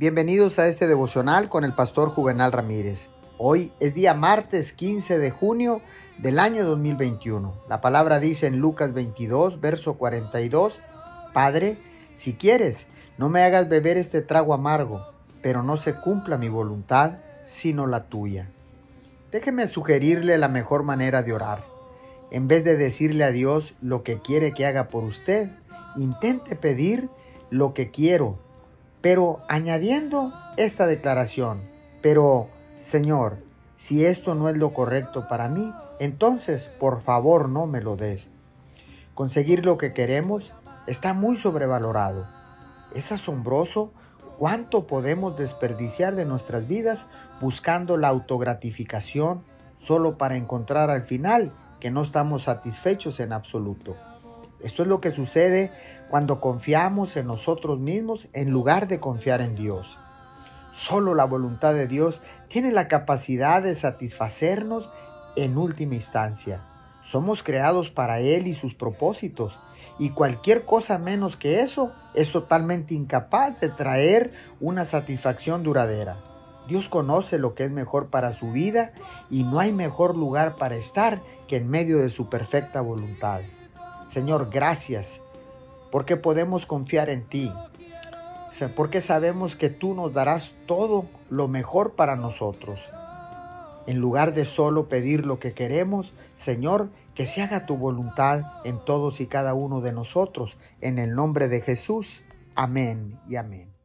Bienvenidos a este devocional con el pastor Juvenal Ramírez. Hoy es día martes 15 de junio del año 2021. La palabra dice en Lucas 22, verso 42, Padre, si quieres, no me hagas beber este trago amargo, pero no se cumpla mi voluntad, sino la tuya. Déjeme sugerirle la mejor manera de orar. En vez de decirle a Dios lo que quiere que haga por usted, intente pedir lo que quiero pero añadiendo esta declaración, pero Señor, si esto no es lo correcto para mí, entonces por favor no me lo des. Conseguir lo que queremos está muy sobrevalorado. Es asombroso cuánto podemos desperdiciar de nuestras vidas buscando la autogratificación solo para encontrar al final que no estamos satisfechos en absoluto. Esto es lo que sucede cuando confiamos en nosotros mismos en lugar de confiar en Dios. Solo la voluntad de Dios tiene la capacidad de satisfacernos en última instancia. Somos creados para Él y sus propósitos, y cualquier cosa menos que eso es totalmente incapaz de traer una satisfacción duradera. Dios conoce lo que es mejor para su vida y no hay mejor lugar para estar que en medio de su perfecta voluntad. Señor, gracias, porque podemos confiar en ti, porque sabemos que tú nos darás todo lo mejor para nosotros. En lugar de solo pedir lo que queremos, Señor, que se haga tu voluntad en todos y cada uno de nosotros. En el nombre de Jesús. Amén y amén.